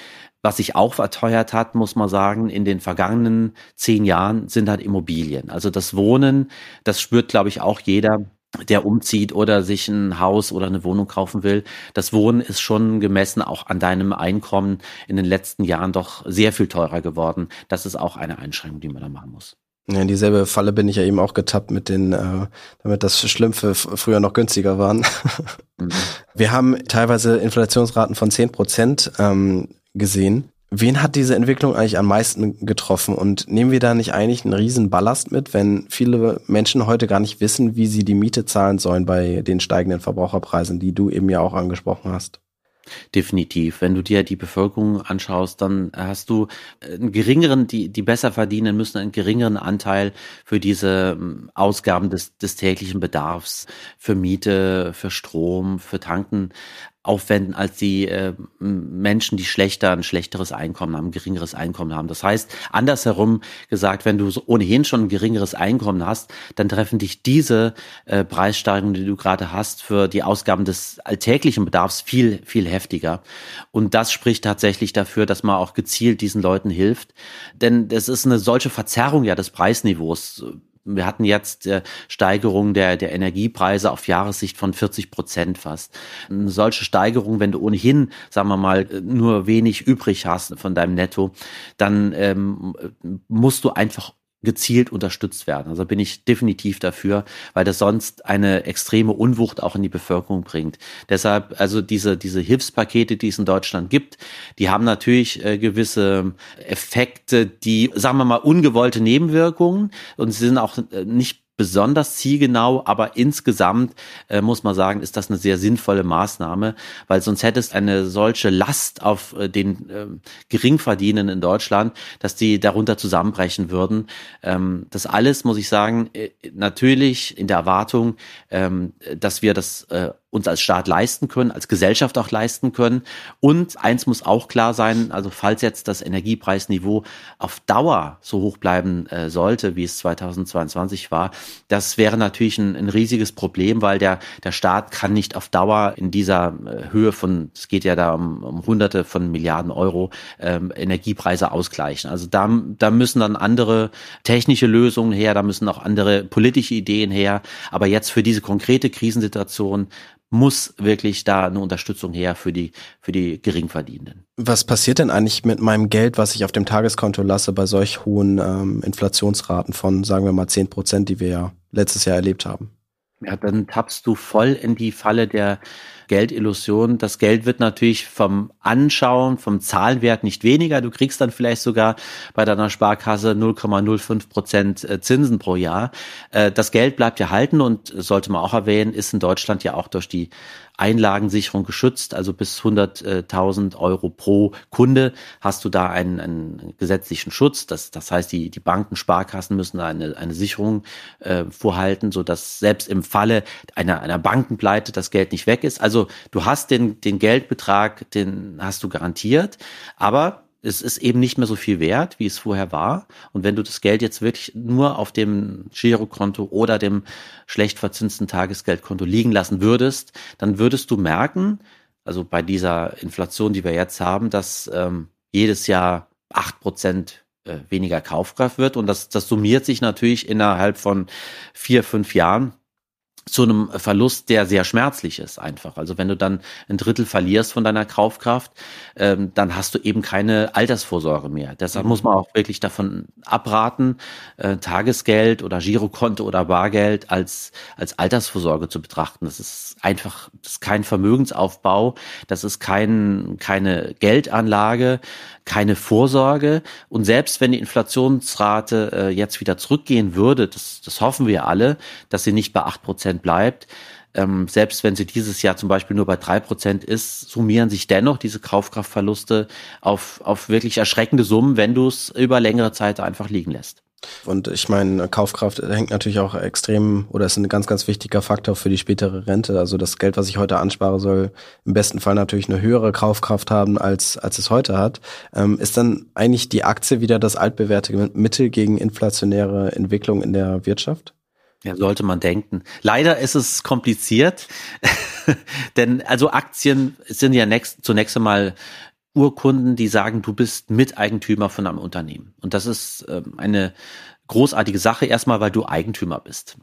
Was sich auch verteuert hat, muss man sagen, in den vergangenen zehn Jahren sind halt Immobilien. Also das Wohnen, das spürt, glaube ich, auch jeder, der umzieht oder sich ein Haus oder eine Wohnung kaufen will. Das Wohnen ist schon gemessen auch an deinem Einkommen in den letzten Jahren doch sehr viel teurer geworden. Das ist auch eine Einschränkung, die man da machen muss. Ja, in dieselbe Falle bin ich ja eben auch getappt mit den, äh, damit das Schlümpfe früher noch günstiger waren. Mhm. Wir haben teilweise Inflationsraten von zehn Prozent. Ähm, gesehen. Wen hat diese Entwicklung eigentlich am meisten getroffen? Und nehmen wir da nicht eigentlich einen riesen Ballast mit, wenn viele Menschen heute gar nicht wissen, wie sie die Miete zahlen sollen bei den steigenden Verbraucherpreisen, die du eben ja auch angesprochen hast? Definitiv. Wenn du dir die Bevölkerung anschaust, dann hast du einen geringeren, die, die besser verdienen müssen einen geringeren Anteil für diese ähm, Ausgaben des, des täglichen Bedarfs, für Miete, für Strom, für Tanken aufwenden als die äh, Menschen, die schlechter, ein schlechteres Einkommen haben, ein geringeres Einkommen haben. Das heißt, andersherum gesagt, wenn du ohnehin schon ein geringeres Einkommen hast, dann treffen dich diese äh, Preissteigerungen, die du gerade hast, für die Ausgaben des alltäglichen Bedarfs viel, viel heftiger. Und das spricht tatsächlich dafür, dass man auch gezielt diesen Leuten hilft. Denn es ist eine solche Verzerrung ja des Preisniveaus wir hatten jetzt äh, Steigerung der, der Energiepreise auf Jahressicht von 40 Prozent fast. Eine solche Steigerung, wenn du ohnehin, sagen wir mal, nur wenig übrig hast von deinem Netto, dann ähm, musst du einfach gezielt unterstützt werden. Also bin ich definitiv dafür, weil das sonst eine extreme Unwucht auch in die Bevölkerung bringt. Deshalb, also diese, diese Hilfspakete, die es in Deutschland gibt, die haben natürlich äh, gewisse Effekte, die, sagen wir mal, ungewollte Nebenwirkungen und sie sind auch äh, nicht besonders zielgenau, aber insgesamt äh, muss man sagen, ist das eine sehr sinnvolle Maßnahme, weil sonst hättest eine solche Last auf äh, den äh, Geringverdienenden in Deutschland, dass die darunter zusammenbrechen würden. Ähm, das alles, muss ich sagen, äh, natürlich in der Erwartung, ähm, dass wir das äh, uns als Staat leisten können, als Gesellschaft auch leisten können. Und eins muss auch klar sein, also falls jetzt das Energiepreisniveau auf Dauer so hoch bleiben äh, sollte, wie es 2022 war, das wäre natürlich ein, ein, riesiges Problem, weil der, der Staat kann nicht auf Dauer in dieser äh, Höhe von, es geht ja da um, um Hunderte von Milliarden Euro, ähm, Energiepreise ausgleichen. Also da, da müssen dann andere technische Lösungen her, da müssen auch andere politische Ideen her. Aber jetzt für diese konkrete Krisensituation muss wirklich da eine Unterstützung her für die, für die Geringverdienenden. Was passiert denn eigentlich mit meinem Geld, was ich auf dem Tageskonto lasse, bei solch hohen ähm, Inflationsraten von, sagen wir mal, zehn Prozent, die wir ja letztes Jahr erlebt haben? Ja, dann tappst du voll in die Falle der Geldillusion. Das Geld wird natürlich vom Anschauen, vom Zahlenwert nicht weniger. Du kriegst dann vielleicht sogar bei deiner Sparkasse 0,05 Prozent äh, Zinsen pro Jahr. Äh, das Geld bleibt ja halten und sollte man auch erwähnen, ist in Deutschland ja auch durch die Einlagensicherung geschützt, also bis 100.000 Euro pro Kunde hast du da einen, einen gesetzlichen Schutz. Das, das heißt, die, die Banken, Sparkassen müssen da eine, eine Sicherung äh, vorhalten, so dass selbst im Falle einer, einer Bankenpleite das Geld nicht weg ist. Also du hast den, den Geldbetrag, den hast du garantiert, aber es ist eben nicht mehr so viel wert, wie es vorher war. Und wenn du das Geld jetzt wirklich nur auf dem Girokonto oder dem schlecht verzinsten Tagesgeldkonto liegen lassen würdest, dann würdest du merken, also bei dieser Inflation, die wir jetzt haben, dass ähm, jedes Jahr acht Prozent äh, weniger Kaufkraft wird. Und das, das summiert sich natürlich innerhalb von vier, fünf Jahren zu einem Verlust, der sehr schmerzlich ist einfach. Also wenn du dann ein Drittel verlierst von deiner Kaufkraft, ähm, dann hast du eben keine Altersvorsorge mehr. Deshalb mhm. muss man auch wirklich davon abraten, äh, Tagesgeld oder Girokonto oder Bargeld als, als Altersvorsorge zu betrachten. Das ist einfach, das ist kein Vermögensaufbau, das ist kein, keine Geldanlage, keine Vorsorge. Und selbst wenn die Inflationsrate äh, jetzt wieder zurückgehen würde, das, das hoffen wir alle, dass sie nicht bei acht Prozent bleibt, ähm, selbst wenn sie dieses Jahr zum Beispiel nur bei drei Prozent ist, summieren sich dennoch diese Kaufkraftverluste auf, auf wirklich erschreckende Summen, wenn du es über längere Zeit einfach liegen lässt. Und ich meine, Kaufkraft hängt natürlich auch extrem oder ist ein ganz, ganz wichtiger Faktor für die spätere Rente. Also das Geld, was ich heute anspare, soll im besten Fall natürlich eine höhere Kaufkraft haben, als, als es heute hat. Ähm, ist dann eigentlich die Aktie wieder das altbewährte Mittel gegen inflationäre Entwicklung in der Wirtschaft? Ja, sollte man denken. Leider ist es kompliziert, denn also Aktien sind ja next, zunächst einmal Urkunden, die sagen, du bist Miteigentümer von einem Unternehmen. Und das ist ähm, eine großartige Sache, erstmal, weil du Eigentümer bist.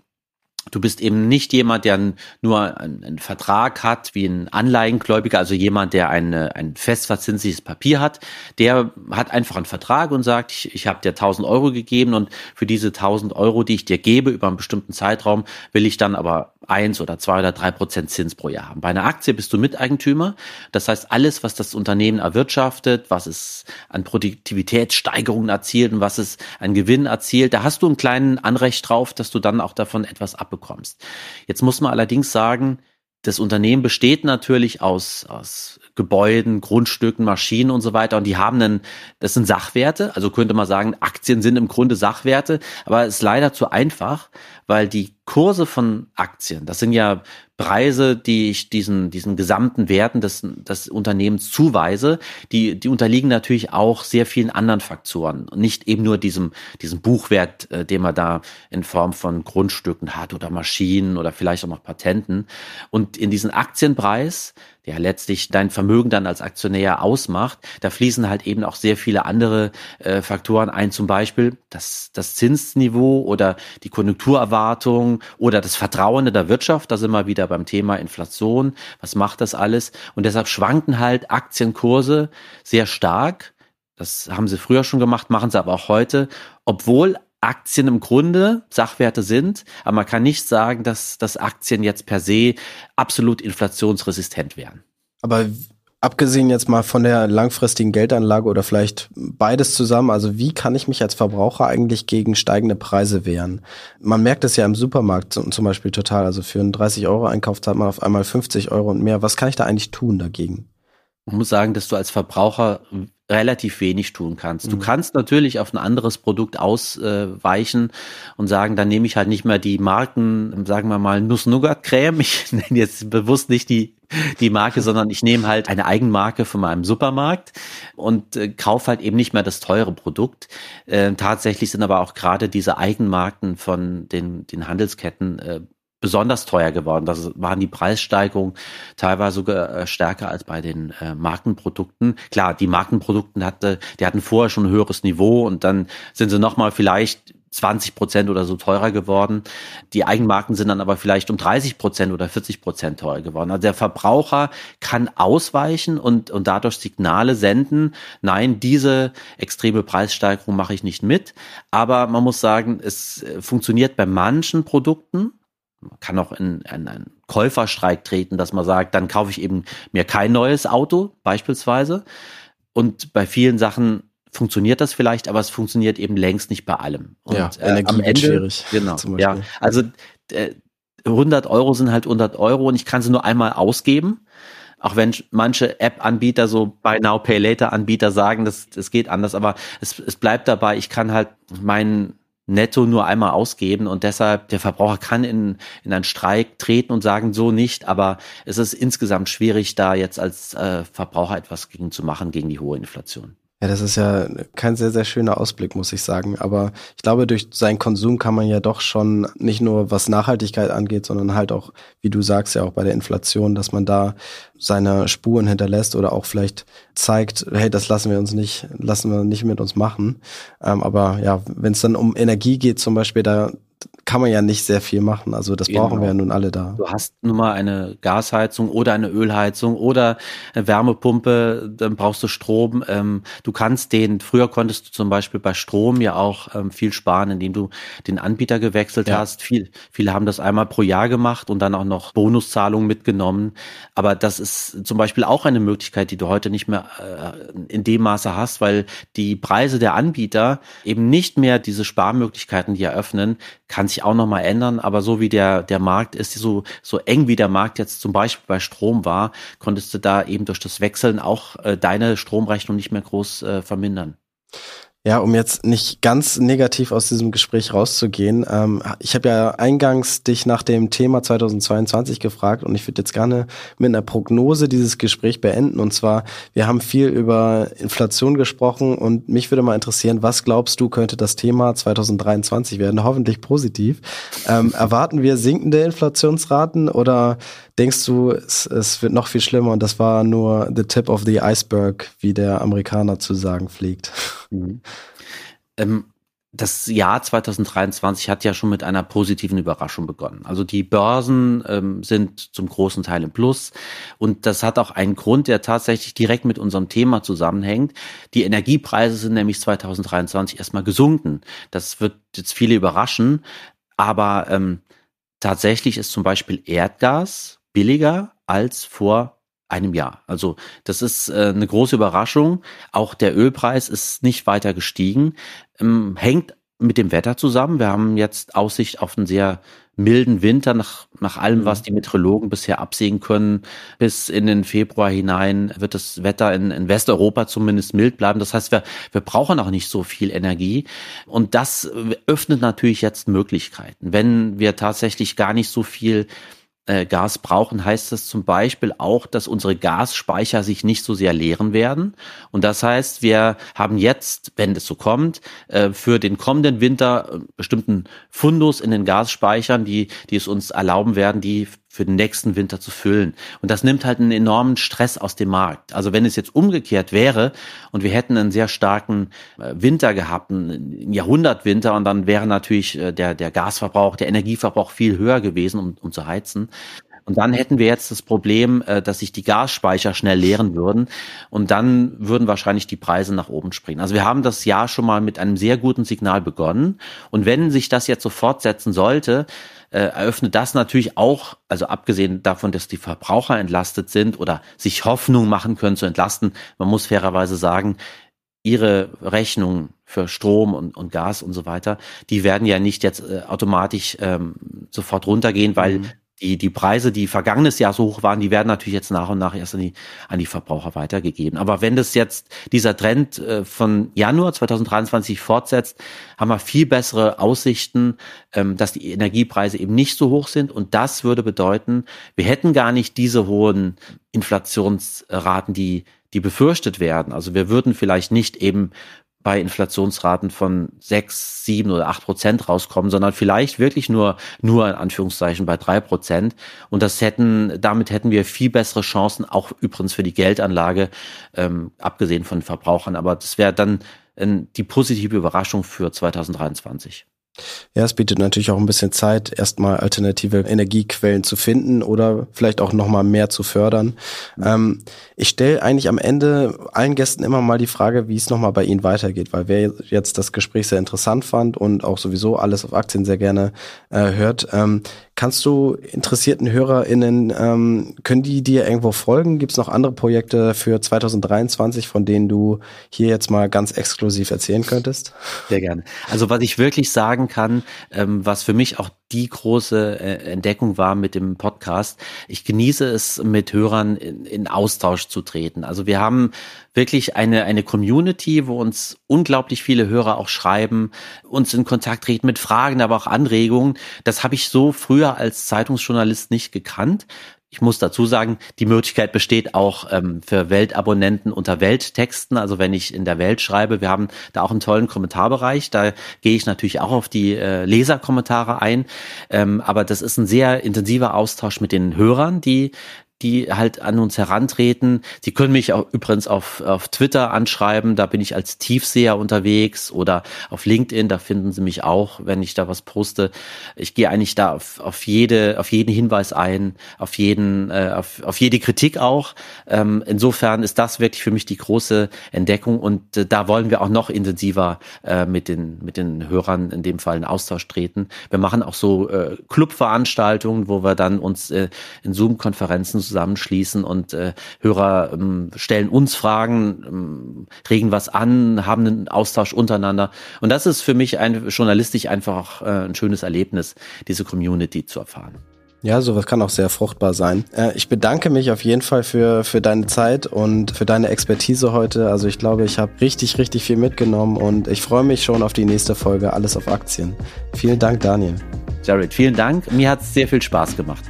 Du bist eben nicht jemand, der nur einen, Vertrag hat, wie ein Anleihengläubiger, also jemand, der eine, ein festverzinsliches Papier hat. Der hat einfach einen Vertrag und sagt, ich, ich habe dir 1000 Euro gegeben und für diese 1000 Euro, die ich dir gebe über einen bestimmten Zeitraum, will ich dann aber eins oder zwei oder drei Prozent Zins pro Jahr haben. Bei einer Aktie bist du Miteigentümer. Das heißt, alles, was das Unternehmen erwirtschaftet, was es an Produktivitätssteigerungen erzielt und was es an Gewinn erzielt, da hast du einen kleinen Anrecht drauf, dass du dann auch davon etwas abbekommst. Jetzt muss man allerdings sagen, das Unternehmen besteht natürlich aus, aus Gebäuden, Grundstücken, Maschinen und so weiter. Und die haben einen, das sind Sachwerte. Also könnte man sagen, Aktien sind im Grunde Sachwerte. Aber es ist leider zu einfach, weil die Kurse von Aktien, das sind ja Preise, die ich diesen, diesen gesamten Werten des, des Unternehmens zuweise, die, die unterliegen natürlich auch sehr vielen anderen Faktoren. Nicht eben nur diesem, diesem Buchwert, äh, den man da in Form von Grundstücken hat oder Maschinen oder vielleicht auch noch Patenten. Und in diesen Aktienpreis, der letztlich dein Vermögen dann als Aktionär ausmacht, da fließen halt eben auch sehr viele andere äh, Faktoren ein, zum Beispiel das, das Zinsniveau oder die Konjunkturerwartung oder das Vertrauen in der Wirtschaft, da sind wir wieder beim Thema Inflation. Was macht das alles? Und deshalb schwanken halt Aktienkurse sehr stark. Das haben sie früher schon gemacht, machen sie aber auch heute, obwohl Aktien im Grunde Sachwerte sind, aber man kann nicht sagen, dass, dass Aktien jetzt per se absolut inflationsresistent wären. Aber Abgesehen jetzt mal von der langfristigen Geldanlage oder vielleicht beides zusammen, also wie kann ich mich als Verbraucher eigentlich gegen steigende Preise wehren? Man merkt es ja im Supermarkt zum Beispiel total. Also für einen 30 Euro Einkauf zahlt man auf einmal 50 Euro und mehr. Was kann ich da eigentlich tun dagegen? Ich muss sagen, dass du als Verbraucher relativ wenig tun kannst. Mhm. Du kannst natürlich auf ein anderes Produkt ausweichen und sagen, dann nehme ich halt nicht mehr die Marken, sagen wir mal Nuss-Nougat-Creme. Ich nenne jetzt bewusst nicht die die Marke, sondern ich nehme halt eine Eigenmarke von meinem Supermarkt und äh, kaufe halt eben nicht mehr das teure Produkt. Äh, tatsächlich sind aber auch gerade diese Eigenmarken von den, den Handelsketten äh, besonders teuer geworden. Das waren die Preissteigerungen teilweise sogar äh, stärker als bei den äh, Markenprodukten. Klar, die Markenprodukten hatte, die hatten vorher schon ein höheres Niveau und dann sind sie nochmal vielleicht 20 Prozent oder so teurer geworden. Die Eigenmarken sind dann aber vielleicht um 30 Prozent oder 40 Prozent teurer geworden. Also der Verbraucher kann ausweichen und, und dadurch Signale senden. Nein, diese extreme Preissteigerung mache ich nicht mit. Aber man muss sagen, es äh, funktioniert bei manchen Produkten man kann auch in, in einen Käuferstreik treten, dass man sagt, dann kaufe ich eben mir kein neues Auto, beispielsweise. Und bei vielen Sachen funktioniert das vielleicht, aber es funktioniert eben längst nicht bei allem. Und ja, äh, Energie am Ende, schwierig. Genau. Ja, also äh, 100 Euro sind halt 100 Euro und ich kann sie nur einmal ausgeben. Auch wenn manche App-Anbieter, so Buy Now Pay Later Anbieter sagen, das, das geht anders, aber es, es bleibt dabei, ich kann halt meinen netto nur einmal ausgeben und deshalb der Verbraucher kann in, in einen Streik treten und sagen so nicht, aber es ist insgesamt schwierig, da jetzt als äh, Verbraucher etwas gegen zu machen gegen die hohe Inflation. Ja, das ist ja kein sehr, sehr schöner Ausblick, muss ich sagen. Aber ich glaube, durch seinen Konsum kann man ja doch schon nicht nur was Nachhaltigkeit angeht, sondern halt auch, wie du sagst, ja auch bei der Inflation, dass man da seine Spuren hinterlässt oder auch vielleicht zeigt, hey, das lassen wir uns nicht, lassen wir nicht mit uns machen. Ähm, aber ja, wenn es dann um Energie geht zum Beispiel, da kann man ja nicht sehr viel machen. Also das genau. brauchen wir ja nun alle da. Du hast nun mal eine Gasheizung oder eine Ölheizung oder eine Wärmepumpe, dann brauchst du Strom. Ähm, du kannst den, früher konntest du zum Beispiel bei Strom ja auch ähm, viel sparen, indem du den Anbieter gewechselt ja. hast. Viel, viele haben das einmal pro Jahr gemacht und dann auch noch Bonuszahlungen mitgenommen. Aber das ist zum Beispiel auch eine Möglichkeit, die du heute nicht mehr äh, in dem Maße hast, weil die Preise der Anbieter eben nicht mehr diese Sparmöglichkeiten, die eröffnen, kann sich auch nochmal ändern, aber so wie der, der Markt ist, so, so eng wie der Markt jetzt zum Beispiel bei Strom war, konntest du da eben durch das Wechseln auch äh, deine Stromrechnung nicht mehr groß äh, vermindern. Ja, um jetzt nicht ganz negativ aus diesem Gespräch rauszugehen. Ähm, ich habe ja eingangs dich nach dem Thema 2022 gefragt und ich würde jetzt gerne mit einer Prognose dieses Gespräch beenden. Und zwar, wir haben viel über Inflation gesprochen und mich würde mal interessieren, was glaubst du, könnte das Thema 2023 werden? Hoffentlich positiv. Ähm, erwarten wir sinkende Inflationsraten oder denkst du, es, es wird noch viel schlimmer und das war nur the tip of the iceberg, wie der Amerikaner zu sagen pflegt? Mhm. Ähm, das Jahr 2023 hat ja schon mit einer positiven Überraschung begonnen. Also die Börsen ähm, sind zum großen Teil im Plus und das hat auch einen Grund, der tatsächlich direkt mit unserem Thema zusammenhängt. Die Energiepreise sind nämlich 2023 erstmal gesunken. Das wird jetzt viele überraschen, aber ähm, tatsächlich ist zum Beispiel Erdgas billiger als vor einem Jahr. Also das ist äh, eine große Überraschung. Auch der Ölpreis ist nicht weiter gestiegen. Ähm, hängt mit dem Wetter zusammen. Wir haben jetzt Aussicht auf einen sehr milden Winter nach, nach allem, was mhm. die Meteorologen bisher absehen können. Bis in den Februar hinein wird das Wetter in, in Westeuropa zumindest mild bleiben. Das heißt, wir, wir brauchen auch nicht so viel Energie. Und das öffnet natürlich jetzt Möglichkeiten. Wenn wir tatsächlich gar nicht so viel äh, Gas brauchen, heißt das zum Beispiel auch, dass unsere Gasspeicher sich nicht so sehr leeren werden. Und das heißt, wir haben jetzt, wenn es so kommt, äh, für den kommenden Winter äh, bestimmten Fundus in den Gasspeichern, die, die es uns erlauben werden, die für den nächsten Winter zu füllen. Und das nimmt halt einen enormen Stress aus dem Markt. Also wenn es jetzt umgekehrt wäre und wir hätten einen sehr starken äh, Winter gehabt, einen Jahrhundertwinter, und dann wäre natürlich äh, der, der Gasverbrauch, der Energieverbrauch viel höher gewesen, um, um zu heizen. Und dann hätten wir jetzt das Problem, äh, dass sich die Gasspeicher schnell leeren würden. Und dann würden wahrscheinlich die Preise nach oben springen. Also wir haben das Jahr schon mal mit einem sehr guten Signal begonnen. Und wenn sich das jetzt so fortsetzen sollte, äh, eröffnet das natürlich auch, also abgesehen davon, dass die Verbraucher entlastet sind oder sich Hoffnung machen können zu entlasten, man muss fairerweise sagen, ihre Rechnungen für Strom und, und Gas und so weiter, die werden ja nicht jetzt äh, automatisch ähm, sofort runtergehen, weil mhm die, die Preise, die vergangenes Jahr so hoch waren, die werden natürlich jetzt nach und nach erst an die, an die Verbraucher weitergegeben. Aber wenn das jetzt dieser Trend äh, von Januar 2023 fortsetzt, haben wir viel bessere Aussichten, ähm, dass die Energiepreise eben nicht so hoch sind. Und das würde bedeuten, wir hätten gar nicht diese hohen Inflationsraten, die die befürchtet werden. Also wir würden vielleicht nicht eben bei Inflationsraten von sechs, sieben oder acht Prozent rauskommen, sondern vielleicht wirklich nur, nur in Anführungszeichen bei drei Prozent. Und das hätten, damit hätten wir viel bessere Chancen, auch übrigens für die Geldanlage, ähm, abgesehen von Verbrauchern. Aber das wäre dann äh, die positive Überraschung für 2023. Ja, es bietet natürlich auch ein bisschen Zeit, erstmal alternative Energiequellen zu finden oder vielleicht auch nochmal mehr zu fördern. Ähm, ich stelle eigentlich am Ende allen Gästen immer mal die Frage, wie es nochmal bei Ihnen weitergeht, weil wer jetzt das Gespräch sehr interessant fand und auch sowieso alles auf Aktien sehr gerne äh, hört, ähm, Kannst du interessierten HörerInnen, ähm, können die dir irgendwo folgen? Gibt es noch andere Projekte für 2023, von denen du hier jetzt mal ganz exklusiv erzählen könntest? Sehr gerne. Also was ich wirklich sagen kann, ähm, was für mich auch die große äh, Entdeckung war mit dem Podcast. Ich genieße es, mit Hörern in, in, Austausch zu treten. Also wir haben wirklich eine, eine Community, wo uns unglaublich viele Hörer auch schreiben, uns in Kontakt treten mit Fragen, aber auch Anregungen. Das habe ich so früher als Zeitungsjournalist nicht gekannt. Ich muss dazu sagen, die Möglichkeit besteht auch ähm, für Weltabonnenten unter Welttexten. Also wenn ich in der Welt schreibe, wir haben da auch einen tollen Kommentarbereich. Da gehe ich natürlich auch auf die äh, Leserkommentare ein. Ähm, aber das ist ein sehr intensiver Austausch mit den Hörern, die die halt an uns herantreten. Sie können mich auch übrigens auf, auf Twitter anschreiben, da bin ich als Tiefseher unterwegs oder auf LinkedIn, da finden Sie mich auch, wenn ich da was poste. Ich gehe eigentlich da auf, auf jede, auf jeden Hinweis ein, auf jeden, äh, auf, auf jede Kritik auch. Ähm, insofern ist das wirklich für mich die große Entdeckung und äh, da wollen wir auch noch intensiver äh, mit den, mit den Hörern in dem Fall in Austausch treten. Wir machen auch so äh, Clubveranstaltungen, wo wir dann uns äh, in Zoom-Konferenzen zusammenschließen und äh, Hörer ähm, stellen uns Fragen, ähm, regen was an, haben einen Austausch untereinander. Und das ist für mich ein, journalistisch einfach auch, äh, ein schönes Erlebnis, diese Community zu erfahren. Ja, sowas kann auch sehr fruchtbar sein. Äh, ich bedanke mich auf jeden Fall für, für deine Zeit und für deine Expertise heute. Also ich glaube, ich habe richtig, richtig viel mitgenommen und ich freue mich schon auf die nächste Folge Alles auf Aktien. Vielen Dank, Daniel. Jared, vielen Dank. Mir hat es sehr viel Spaß gemacht.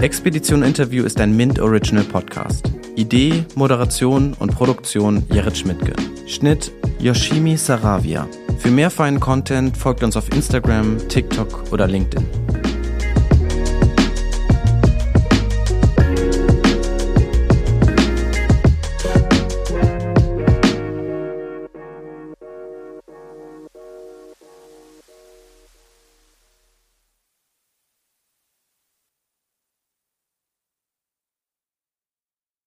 Expedition Interview ist ein Mint Original Podcast. Idee, Moderation und Produktion Jared Schmidtke. Schnitt Yoshimi Saravia. Für mehr feinen Content folgt uns auf Instagram, TikTok oder LinkedIn.